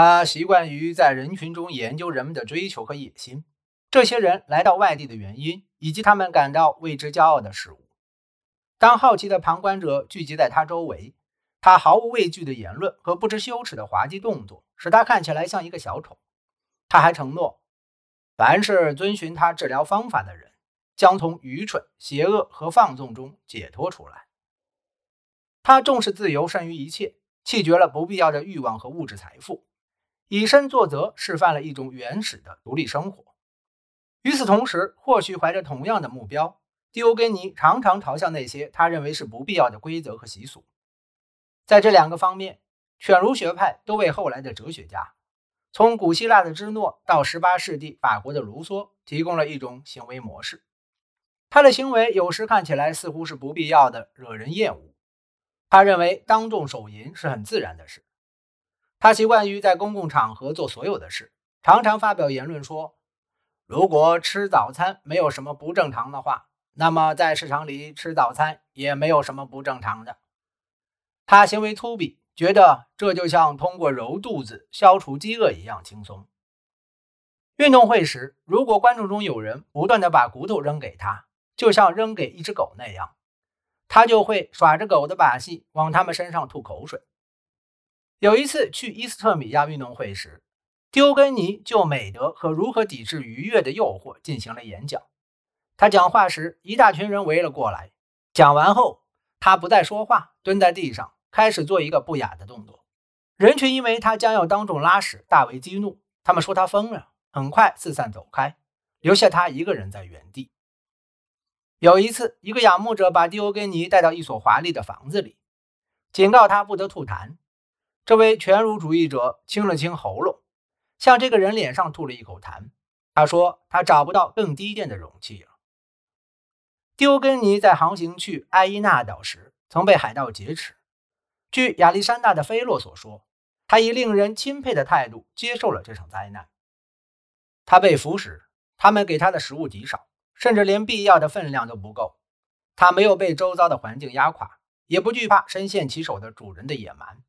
他习惯于在人群中研究人们的追求和野心，这些人来到外地的原因，以及他们感到为之骄傲的事物。当好奇的旁观者聚集在他周围，他毫无畏惧的言论和不知羞耻的滑稽动作，使他看起来像一个小丑。他还承诺，凡是遵循他治疗方法的人，将从愚蠢、邪恶和放纵中解脱出来。他重视自由胜于一切，弃绝了不必要的欲望和物质财富。以身作则，示范了一种原始的独立生活。与此同时，或许怀着同样的目标，狄欧根尼常常嘲笑那些他认为是不必要的规则和习俗。在这两个方面，犬儒学派都为后来的哲学家，从古希腊的芝诺到18世纪法国的卢梭，提供了一种行为模式。他的行为有时看起来似乎是不必要的，惹人厌恶。他认为当众手淫是很自然的事。他习惯于在公共场合做所有的事，常常发表言论说：“如果吃早餐没有什么不正常的话，那么在市场里吃早餐也没有什么不正常的。”他行为粗鄙，觉得这就像通过揉肚子消除饥饿一样轻松。运动会时，如果观众中有人不断地把骨头扔给他，就像扔给一只狗那样，他就会耍着狗的把戏，往他们身上吐口水。有一次去伊斯特米亚运动会时，丢根尼就美德和如何抵制愉悦的诱惑进行了演讲。他讲话时，一大群人围了过来。讲完后，他不再说话，蹲在地上，开始做一个不雅的动作。人群因为他将要当众拉屎，大为激怒。他们说他疯了，很快四散走开，留下他一个人在原地。有一次，一个仰慕者把迪欧根尼带到一所华丽的房子里，警告他不得吐痰。这位全儒主义者清了清喉咙，向这个人脸上吐了一口痰。他说：“他找不到更低贱的容器了。”丢根尼在航行去埃伊纳岛时，曾被海盗劫持。据亚历山大的菲洛所说，他以令人钦佩的态度接受了这场灾难。他被俘时，他们给他的食物极少，甚至连必要的分量都不够。他没有被周遭的环境压垮，也不惧怕深陷其手的主人的野蛮。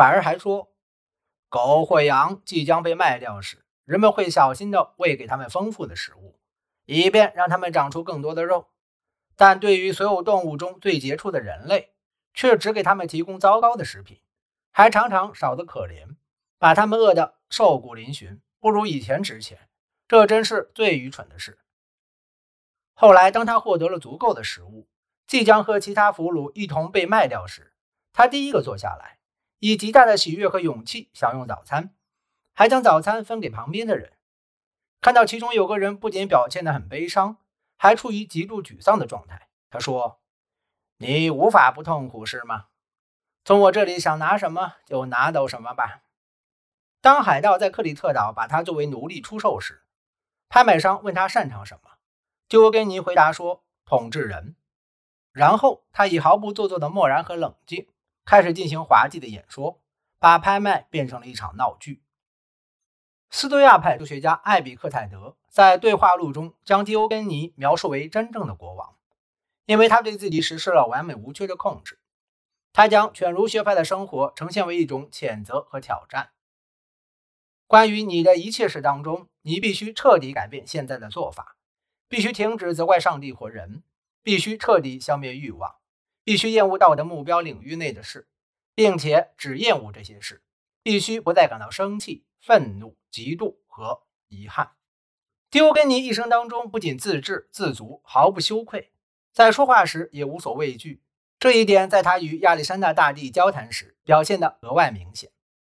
反而还说，狗或羊即将被卖掉时，人们会小心地喂给它们丰富的食物，以便让它们长出更多的肉。但对于所有动物中最杰出的人类，却只给他们提供糟糕的食品，还常常少得可怜，把他们饿得瘦骨嶙峋，不如以前值钱。这真是最愚蠢的事。后来，当他获得了足够的食物，即将和其他俘虏一同被卖掉时，他第一个坐下来。以极大的喜悦和勇气享用早餐，还将早餐分给旁边的人。看到其中有个人不仅表现得很悲伤，还处于极度沮丧的状态，他说：“你无法不痛苦，是吗？从我这里想拿什么就拿走什么吧。”当海盗在克里特岛把他作为奴隶出售时，拍卖商问他擅长什么，就跟尼回答说：“统治人。”然后他以毫不做作的漠然和冷静。开始进行滑稽的演说，把拍卖变成了一场闹剧。斯多亚派哲学家艾比克泰德在对话录中将狄欧根尼描述为真正的国王，因为他对自己实施了完美无缺的控制。他将犬儒学派的生活呈现为一种谴责和挑战。关于你的一切事当中，你必须彻底改变现在的做法，必须停止责怪上帝或人，必须彻底消灭欲望。必须厌恶到的目标领域内的事，并且只厌恶这些事。必须不再感到生气、愤怒、嫉妒和遗憾。迪欧根尼一生当中不仅自知、自足，毫不羞愧，在说话时也无所畏惧。这一点在他与亚历山大大帝交谈时表现得格外明显。